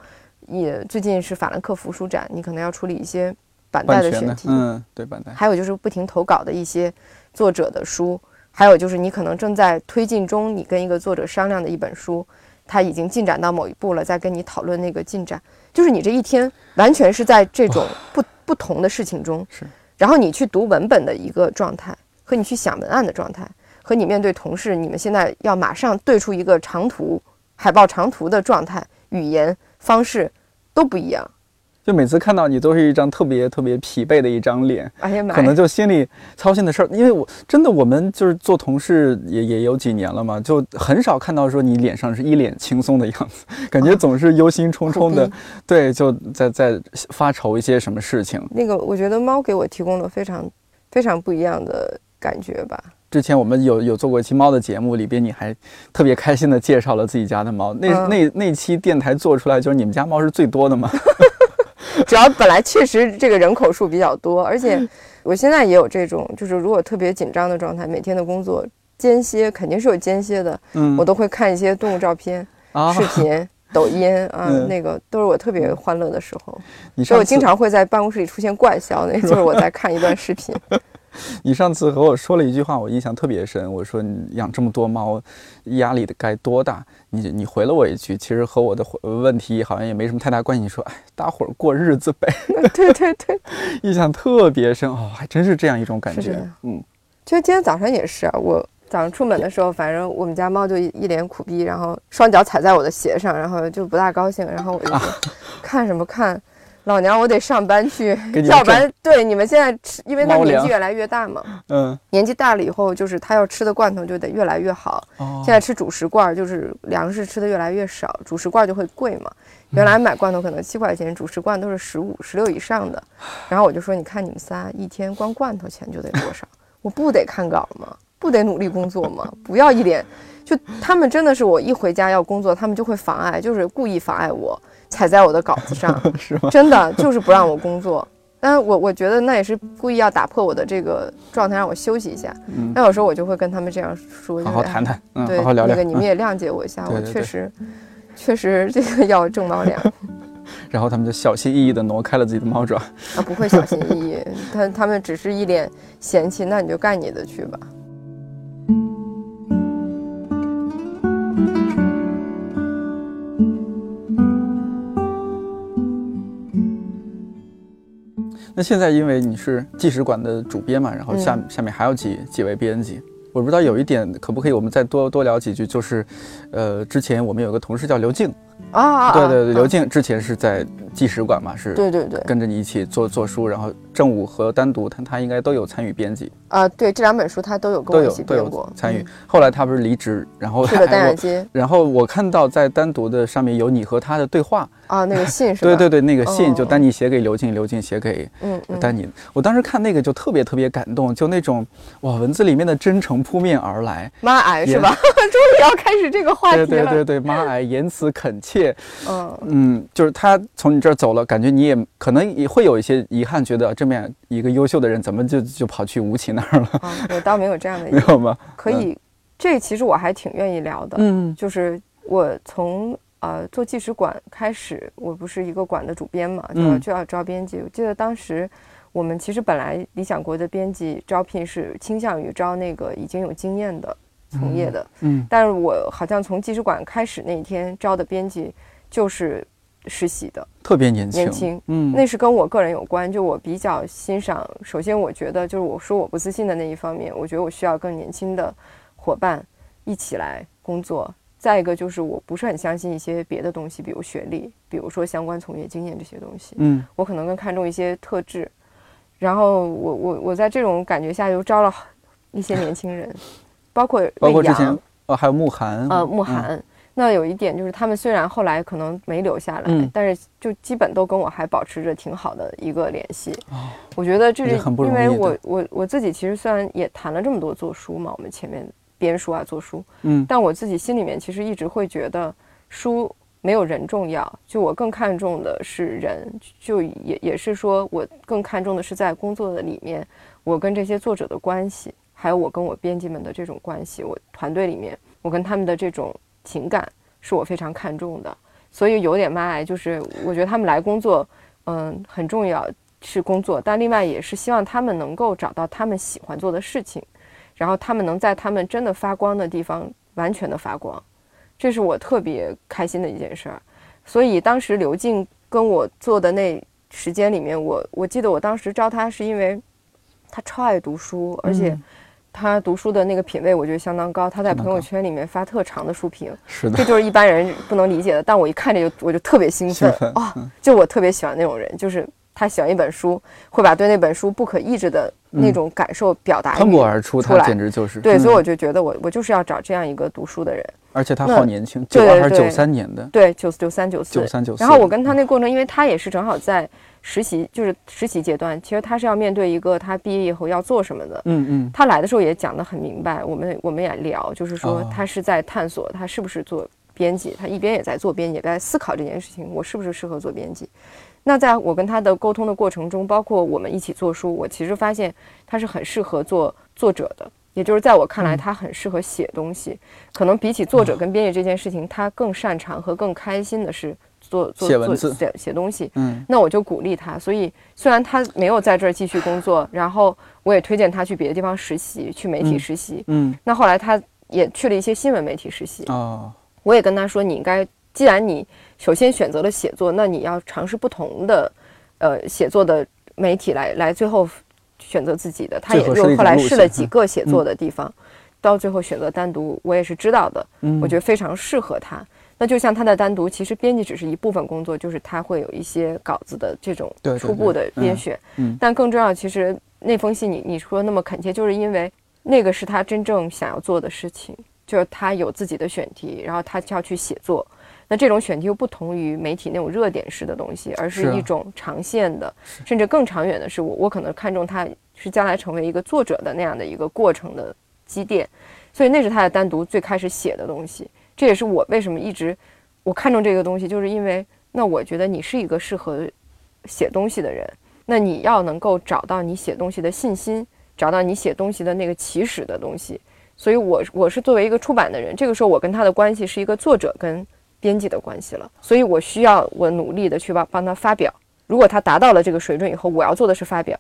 也最近是法兰克福书展，你可能要处理一些板带的选题，嗯，对板带。还有就是不停投稿的一些作者的书，还有就是你可能正在推进中，你跟一个作者商量的一本书，他已经进展到某一步了，再跟你讨论那个进展。就是你这一天完全是在这种不不同的事情中，是，然后你去读文本的一个状态，和你去想文案的状态，和你面对同事，你们现在要马上对出一个长图海报长图的状态，语言方式都不一样。就每次看到你都是一张特别特别疲惫的一张脸，哎呀妈！可能就心里操心的事儿，因为我真的我们就是做同事也也有几年了嘛，就很少看到说你脸上是一脸轻松的样子，感觉总是忧心忡忡的，对，就在在发愁一些什么事情。那个我觉得猫给我提供了非常非常不一样的感觉吧。之前我们有有做过一期猫的节目，里边你还特别开心的介绍了自己家的猫，那那那期电台做出来就是你们家猫是最多的嘛。[LAUGHS] 主要本来确实这个人口数比较多，而且 [LAUGHS] 我现在也有这种，就是如果特别紧张的状态，每天的工作间歇肯定是有间歇的，嗯，我都会看一些动物照片、视频、[LAUGHS] 抖音啊，那个都是我特别欢乐的时候。所以我经常会在办公室里出现怪笑，那就是我在看一段视频。[LAUGHS] [LAUGHS] 你上次和我说了一句话，我印象特别深。我说你养这么多猫，压力的该多大？你你回了我一句，其实和我的问题好像也没什么太大关系。你说，哎，大伙儿过日子呗。对对对，印象特别深哦，还真是这样一种感觉。嗯，其实今天早上也是啊，我早上出门的时候，反正我们家猫就一脸苦逼，然后双脚踩在我的鞋上，然后就不大高兴，然后我就，[LAUGHS] 看什么看？老娘我得上班去，[LAUGHS] 要不然对你们现在吃，因为他年纪越来越大嘛，[LAUGHS] 嗯，年纪大了以后，就是他要吃的罐头就得越来越好。现在吃主食罐，就是粮食吃的越来越少，主食罐就会贵嘛。原来买罐头可能七块钱，主食罐都是十五、十六以上的。[SIGHS] 然后我就说，你看你们仨一天光罐头钱就得多少？[LAUGHS] 我不得看稿吗？不得努力工作吗？不要一脸，就他们真的是我一回家要工作，他们就会妨碍，就是故意妨碍我。踩在我的稿子上，[LAUGHS] 是吗？真的就是不让我工作，但是我我觉得那也是故意要打破我的这个状态，让我休息一下。那有时候我就会跟他们这样说，好好谈谈，对，好好聊聊。那个你们也谅解我一下，我确实，确实这个要挣猫粮。[LAUGHS] 然后他们就小心翼翼地挪开了自己的猫爪。啊，不会小心翼翼，他他们只是一脸嫌弃，那你就干你的去吧。那现在因为你是纪实馆的主编嘛，然后下下面还有几几位编辑，我不知道有一点可不可以我们再多多聊几句，就是，呃，之前我们有个同事叫刘静。啊，对对对，刘静之前是在纪实馆嘛，是，对对对，跟着你一起做做书，然后正午和单独他他应该都有参与编辑啊，对，这两本书他都有跟我一起编过，参与。后来他不是离职，然后去了单元街，然后我看到在单独的上面有你和他的对话啊，那个信 [LAUGHS] 是吧？对对对，那个信就丹尼写给刘静，刘静写给嗯丹尼。我当时看那个就特别特别感动，就那种哇，文字里面的真诚扑面而来，妈癌是吧？[LAUGHS] [LAUGHS] 终于要开始这个话题了，对对对对，妈癌言辞恳切，嗯。嗯，就是他从你这儿走了，感觉你也可能也会有一些遗憾，觉得这么一个优秀的人，怎么就就跑去吴奇那儿了？我倒没有这样的，[LAUGHS] 没有吗？可以，这其实我还挺愿意聊的。嗯，就是我从呃做纪实馆开始，我不是一个馆的主编嘛，就要就要招编辑。我记得当时我们其实本来理想国的编辑招聘是倾向于招那个已经有经验的从业的，嗯，但是我好像从纪实馆开始那一天招的编辑。就是实习的，特别年轻，年轻，嗯，那是跟我个人有关。就我比较欣赏，首先我觉得就是我说我不自信的那一方面，我觉得我需要更年轻的伙伴一起来工作。再一个就是我不是很相信一些别的东西，比如学历，比如说相关从业经验这些东西，嗯，我可能更看重一些特质。然后我我我在这种感觉下就招了一些年轻人，包括包括之前哦，还有慕寒，呃慕嗯，寒。那有一点就是，他们虽然后来可能没留下来，嗯但是就基本都跟我还保持着挺好的一个联系。哦我觉得这是很不容因为我我我自己其实虽然也谈了这么多做书嘛，我们前面编书啊做书，嗯但我自己心里面其实一直会觉得书没有人重要，就我更看重的是人，就也也是说我更看重的是在工作的里面，我跟这些作者的关系，还有我跟我编辑们的这种关系，我团队里面我跟他们的这种情感是我非常看重的，所以有点妈爱，就是我觉得他们来工作，嗯，很重要是工作，但另外也是希望他们能够找到他们喜欢做的事情，然后他们能在他们真的发光的地方完全的发光，这是我特别开心的一件事儿。所以当时刘静跟我做的那时间里面，我我记得我当时招他是因为他超爱读书，而且他读书的那个品味我觉得相当高，他在朋友圈里面发特长的书评，是的这，就是一般人不能理解的。但我一看这就我就特别兴奋啊、就我特别喜欢那种人，就是他喜欢一本书，会把对那本书不可抑制的那种感受表达喷于薄而出，他出来简直就是对，所以嗯我就觉得我我就是要找这样一个读书的人。而且他好年轻，九二还是九三年的，对，九九三九四九。三九四。然后我跟他那过程，因为他也是正好在实习，就是实习阶段，其实他是要面对一个他毕业以后要做什么的。嗯嗯他来的时候也讲得很明白，我们我们也聊，就是说哦他是在探索他是不是做编辑，他一边也在做编辑，也在思考这件事情，我是不是适合做编辑。那在我跟他的沟通的过程中，包括我们一起做书，我其实发现他是很适合做作者的，也就是在我看来，嗯他很适合写东西。可能比起作者跟编辑这件事情，他更擅长和更开心的是做做做写文字写写东西。嗯那我就鼓励他。所以虽然他没有在这儿继续工作，然后我也推荐他去别的地方实习，去媒体嗯实习。嗯那后来他也去了一些新闻媒体实习。哦，我也跟他说，你应该，既然你首先选择了写作，那你要尝试不同的，呃，写作的媒体来来最后选择自己的。他也最合适的一又后来试了几个写作的地方，到最后选择单独，我也是知道的。嗯我觉得非常适合他。那就像他的单独，其实编辑只是一部分工作，就是他会有一些稿子的这种初步的编选。嗯但更重要，其实那封信你你说那么恳切，就是因为那个是他真正想要做的事情，就是他有自己的选题，然后他就要去写作。那这种选题又不同于媒体那种热点式的东西，而是一种长线的，甚至更长远的是我我可能看重他是将来成为一个作者的那样的一个过程的积淀，所以那是他的单独最开始写的东西。这也是我为什么一直我看中这个东西，就是因为那我觉得你是一个适合写东西的人，那你要能够找到你写东西的信心，找到你写东西的那个起始的东西。所以我我是作为一个出版的人，这个时候我跟他的关系是一个作者跟编辑的关系了，所以我需要我努力的去帮帮他发表。如果他达到了这个水准以后，我要做的是发表。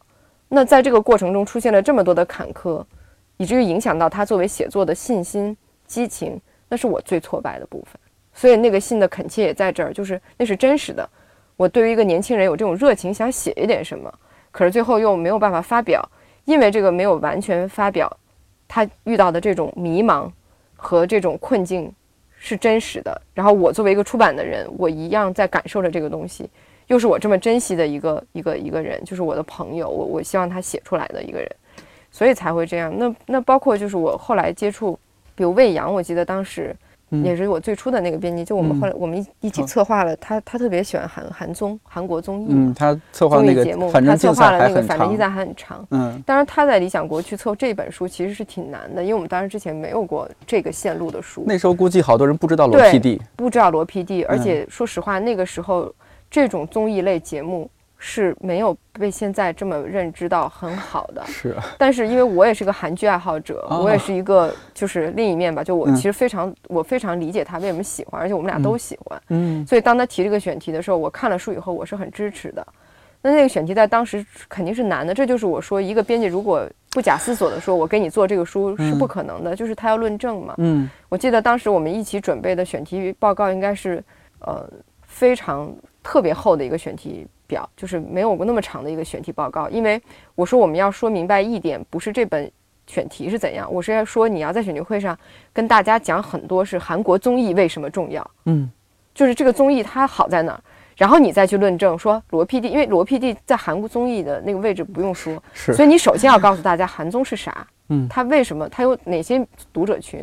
那在这个过程中出现了这么多的坎坷，以至于影响到他作为写作的信心、激情，那是我最挫败的部分。所以那个信的恳切也在这儿，就是那是真实的。我对于一个年轻人有这种热情，想写一点什么，可是最后又没有办法发表，因为这个没有完全发表，他遇到的这种迷茫和这种困境是真实的。然后我作为一个出版的人，我一样在感受着这个东西，又是我这么珍惜的一个一个一个人，就是我的朋友，我我希望他写出来的一个人，所以才会这样。那那包括就是我后来接触，比如魏阳，我记得当时。嗯。也是我最初的那个编辑，就我们嗯。后来我们一一起策划了，他他特别喜欢韩韩综韩国综艺嗯，他策划那个节目，反正他策划了那个反正竞长，赛还很长。嗯。当然他在理想国去凑这本书其实是挺难的，因为我们当时之前没有过这个线路的书，那时候估计好多人不知道罗 PD，不知道罗 PD，而嗯。且说实话，那个时候这种综艺类节目是没有被现在这么认知到很好的。是啊但是因为我也是个韩剧爱好者，哦我也是一个就是另一面吧，就我嗯其实非常、我非常理解他为什么喜欢，而且我们俩都喜欢。嗯所以当他提这个选题的时候，我看了书以后，我是很支持的。那那个选题在当时肯定是难的，这就是我说一个编辑如果不假思索的说我给你做这个书是不可能的，就是他要论证嘛。嗯我记得当时我们一起准备的选题报告应该是，呃，非常特别厚的一个选题表，就是没有过那么长的一个选题报告。因为我说我们要说明白一点，不是这本选题是怎样，我是要说你要在选题会上跟大家讲很多是韩国综艺为什么重要。嗯就是这个综艺它好在哪儿？然后你再去论证说罗 PD，因为罗 PD 在韩国综艺的那个位置不用说，是，所以你首先要告诉大家韩综是啥，嗯，他为什么，它有哪些读者群。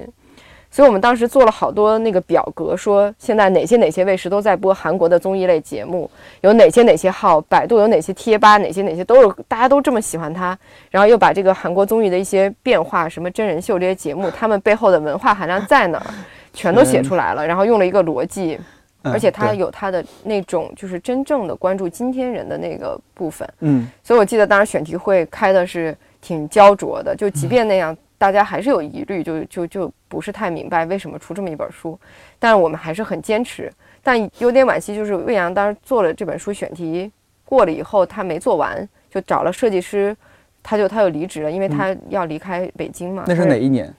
所以我们当时做了好多那个表格，说现在哪些哪些卫视都在播韩国的综艺类节目，有哪些哪些号，百度有哪些贴吧，哪些哪些都是大家都这么喜欢它。然后又把这个韩国综艺的一些变化，什么真人秀这些节目，他们背后的文化含量在哪儿，全都写出来了。然后用了一个逻辑，而且它有它的那种就是真正的关注今天人的那个部分。嗯，所以我记得当时选题会开的是挺焦灼的，就即便那样。大家还是有疑虑，就就就不是太明白为什么出这么一本书，但是我们还是很坚持。但有点惋惜，就是魏阳当时做了这本书选题过了以后，他没做完，就找了设计师，他就他就离职了，因为他要离开北京嘛。那是哪一年？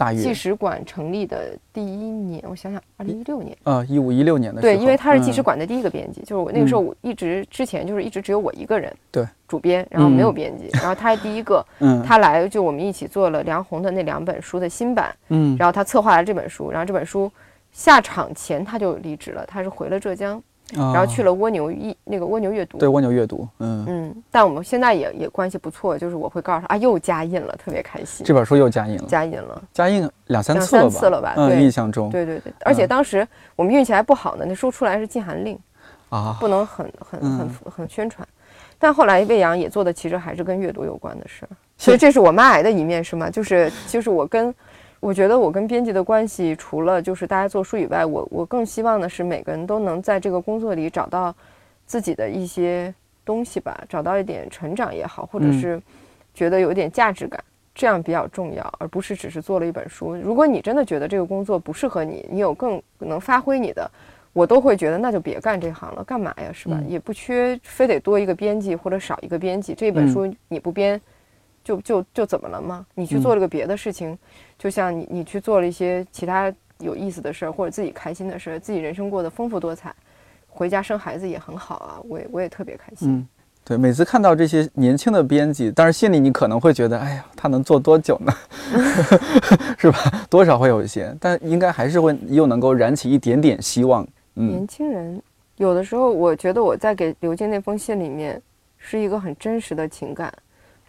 大纪实馆成立的第一年，我想想，二零一六年。啊，一五一六年的对，因为他是纪实馆的第一个编辑，就是我那个时候我一直之前就是一直只有我一个人，对，主编，然后没有编辑，然后他是第一个，[LAUGHS] 嗯，他来就我们一起做了梁红的那两本书的新版，嗯，然后他策划了这本书，然后这本书下场前他就离职了，他是回了浙江。然后去了蜗牛一那个蜗牛阅读，对蜗牛阅读，嗯嗯，但我们现在也也关系不错，就是我会告诉他啊，又加印了，特别开心。这本书又加印了，加印了，加印两三次了吧？两三次了吧？嗯，印象中，对对对，而且当时我们运气还不好呢，那书出来是禁韩令啊，不能很很很很宣传。但后来魏阳也做的其实还是跟阅读有关的事儿，所以这是我妈癌的一面是吗？就是就是我跟。我觉得我跟编辑的关系，除了就是大家做书以外，我我更希望的是每个人都能在这个工作里找到自己的一些东西吧，找到一点成长也好，或者是觉得有点价值感，这样比较重要，而不是只是做了一本书。如果你真的觉得这个工作不适合你，你有更能发挥你的，我都会觉得那就别干这行了，干嘛呀，是吧？也不缺非得多一个编辑或者少一个编辑，这本书你不编。就就就怎么了吗？你去做了个别的事情，就像你你去做了一些其他有意思的事儿，或者自己开心的事儿，自己人生过得丰富多彩，回家生孩子也很好啊，我也我也特别开心。嗯，对，每次看到这些年轻的编辑，但是心里你可能会觉得，哎呀，他能做多久呢？[LAUGHS] 是吧？多少会有一些，但应该还是会又能够燃起一点点希望。嗯，年轻人有的时候，我觉得我在给刘静那封信里面是一个很真实的情感。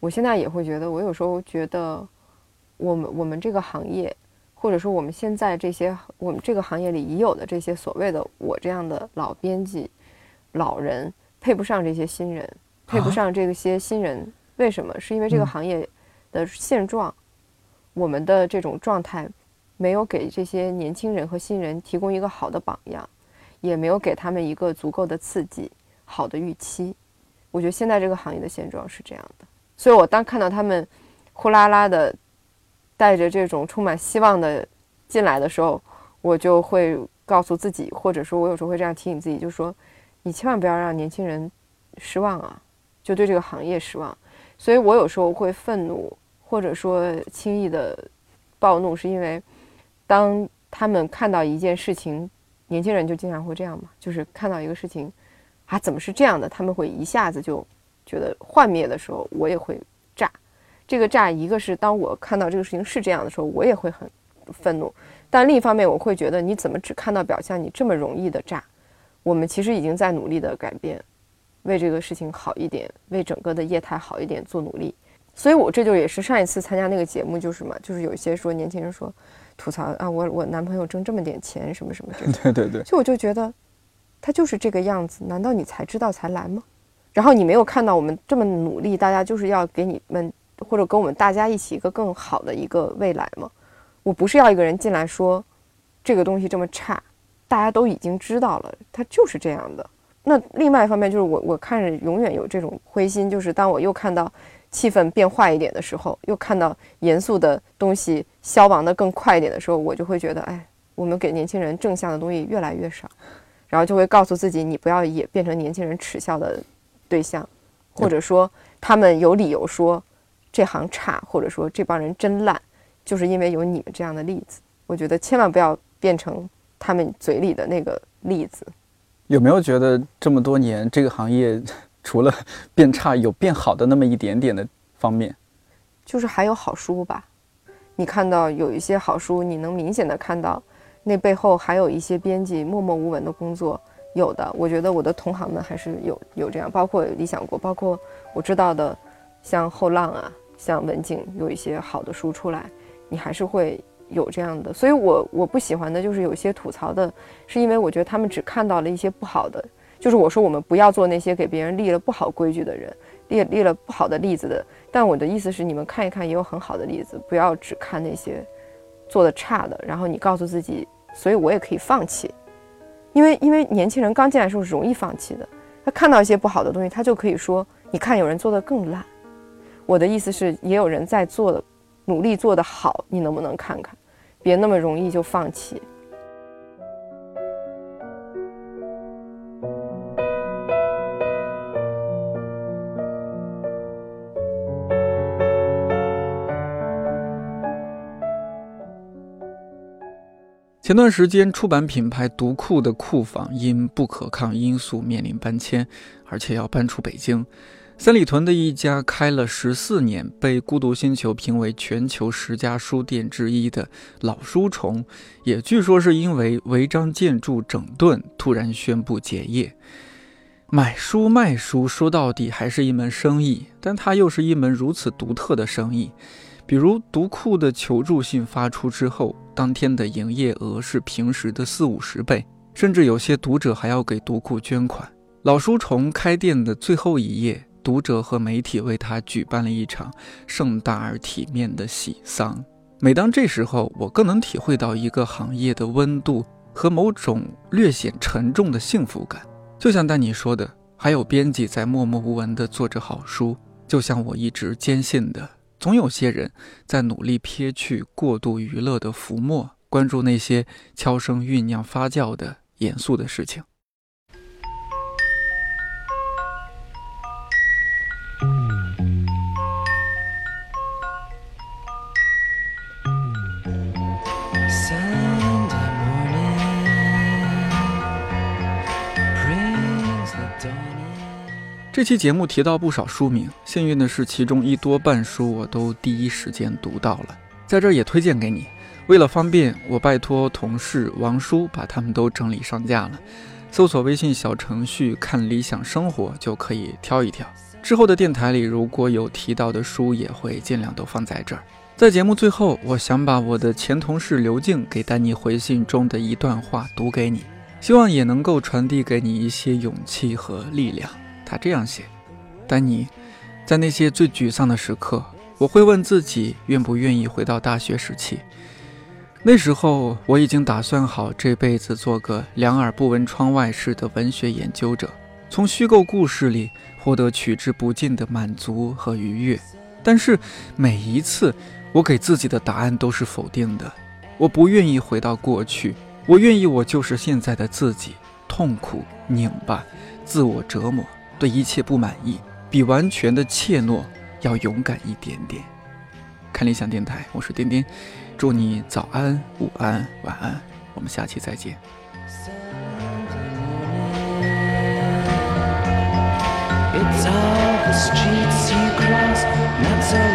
我现在也会觉得，我有时候觉得，我们我们这个行业，或者说我们现在这些我们这个行业里已有的这些所谓的我这样的老编辑、老人，配不上这些新人，配不上这些新人。为什么？是因为这个行业的现状，我们的这种状态，没有给这些年轻人和新人提供一个好的榜样，也没有给他们一个足够的刺激、好的预期。我觉得现在这个行业的现状是这样的。所以，我当看到他们呼啦啦的带着这种充满希望的进来的时候，我就会告诉自己，或者说我有时候会这样提醒自己，就说，你千万不要让年轻人失望啊，就对这个行业失望。所以我有时候会愤怒，或者说轻易的暴怒，是因为当他们看到一件事情，年轻人就经常会这样嘛，就是看到一个事情啊，怎么是这样的，他们会一下子就。觉得幻灭的时候，我也会炸。这个炸，一个是当我看到这个事情是这样的时候，我也会很愤怒；但另一方面，我会觉得你怎么只看到表象，你这么容易的炸？我们其实已经在努力的改变，为这个事情好一点，为整个的业态好一点做努力。所以，我这就也是上一次参加那个节目，就是嘛，就是有一些说年轻人说吐槽啊，我我男朋友挣这么点钱，什么什么的 [LAUGHS] 对对对。就我就觉得他就是这个样子，难道你才知道才来吗？然后你没有看到我们这么努力，大家就是要给你们或者跟我们大家一起一个更好的一个未来吗？我不是要一个人进来说这个东西这么差，大家都已经知道了，它就是这样的。那另外一方面就是我我看着永远有这种灰心，就是当我又看到气氛变坏一点的时候，又看到严肃的东西消亡的更快一点的时候，我就会觉得，哎，我们给年轻人正向的东西越来越少，然后就会告诉自己，你不要也变成年轻人耻笑的。对象，或者说他们有理由说这行差，或者说这帮人真烂，就是因为有你们这样的例子。我觉得千万不要变成他们嘴里的那个例子。有没有觉得这么多年这个行业除了变差，有变好的那么一点点的方面？就是还有好书吧。你看到有一些好书，你能明显的看到那背后还有一些编辑默默无闻的工作，有的，我觉得我的同行们还是有有这样，包括理想国，包括我知道的，像后浪啊，像文景有一些好的书出来，你还是会有这样的。所以我我不喜欢的就是有些吐槽的，是因为我觉得他们只看到了一些不好的，就是我说我们不要做那些给别人立了不好规矩的人，立立了不好的例子的。但我的意思是，你们看一看也有很好的例子，不要只看那些做的差的，然后你告诉自己，所以我也可以放弃。因为因为年轻人刚进来的时候容易放弃的，他看到一些不好的东西，他就可以说：“你看，有人做的更烂。”我的意思是，也有人在做的，努力做得好，你能不能看看？别那么容易就放弃。前段时间，出版品牌读库的库房因不可抗因素面临搬迁，而且要搬出北京。三里屯的一家开了十四年、被孤独星球评为全球十家书店之一的老书虫，也据说是因为违章建筑整顿，突然宣布结业。买书卖书，说到底还是一门生意，但它又是一门如此独特的生意。比如读库的求助信发出之后，当天的营业额是平时的四五十倍，甚至有些读者还要给读库捐款。老书虫开店的最后一夜，读者和媒体为他举办了一场盛大而体面的喜丧。每当这时候，我更能体会到一个行业的温度和某种略显沉重的幸福感。就像丹尼说的，还有编辑在默默无闻地做着好书，就像我一直坚信的。总有些人在努力撇去过度娱乐的浮沫，关注那些悄声酝酿发酵的严肃的事情。这期节目提到不少书名，幸运的是，其中一多半书我都第一时间读到了，在这儿也推荐给你。为了方便，我拜托同事王叔把他们都整理上架了，搜索微信小程序“看理想生活”就可以挑一挑。之后的电台里如果有提到的书，也会尽量都放在这儿。在节目最后，我想把我的前同事刘静给丹尼回信中的一段话读给你，希望也能够传递给你一些勇气和力量。他这样写：“丹尼，在那些最沮丧的时刻，我会问自己愿不愿意回到大学时期。那时候，我已经打算好这辈子做个两耳不闻窗外事的文学研究者，从虚构故事里获得取之不尽的满足和愉悦。但是每一次，我给自己的答案都是否定的。我不愿意回到过去，我愿意我就是现在的自己，痛苦、拧巴、自我折磨。”对一切不满意，比完全的怯懦要勇敢一点点。看理想电台，我是颠颠，祝你早安、午安、晚安，我们下期再见。It's all the streets you cross, not so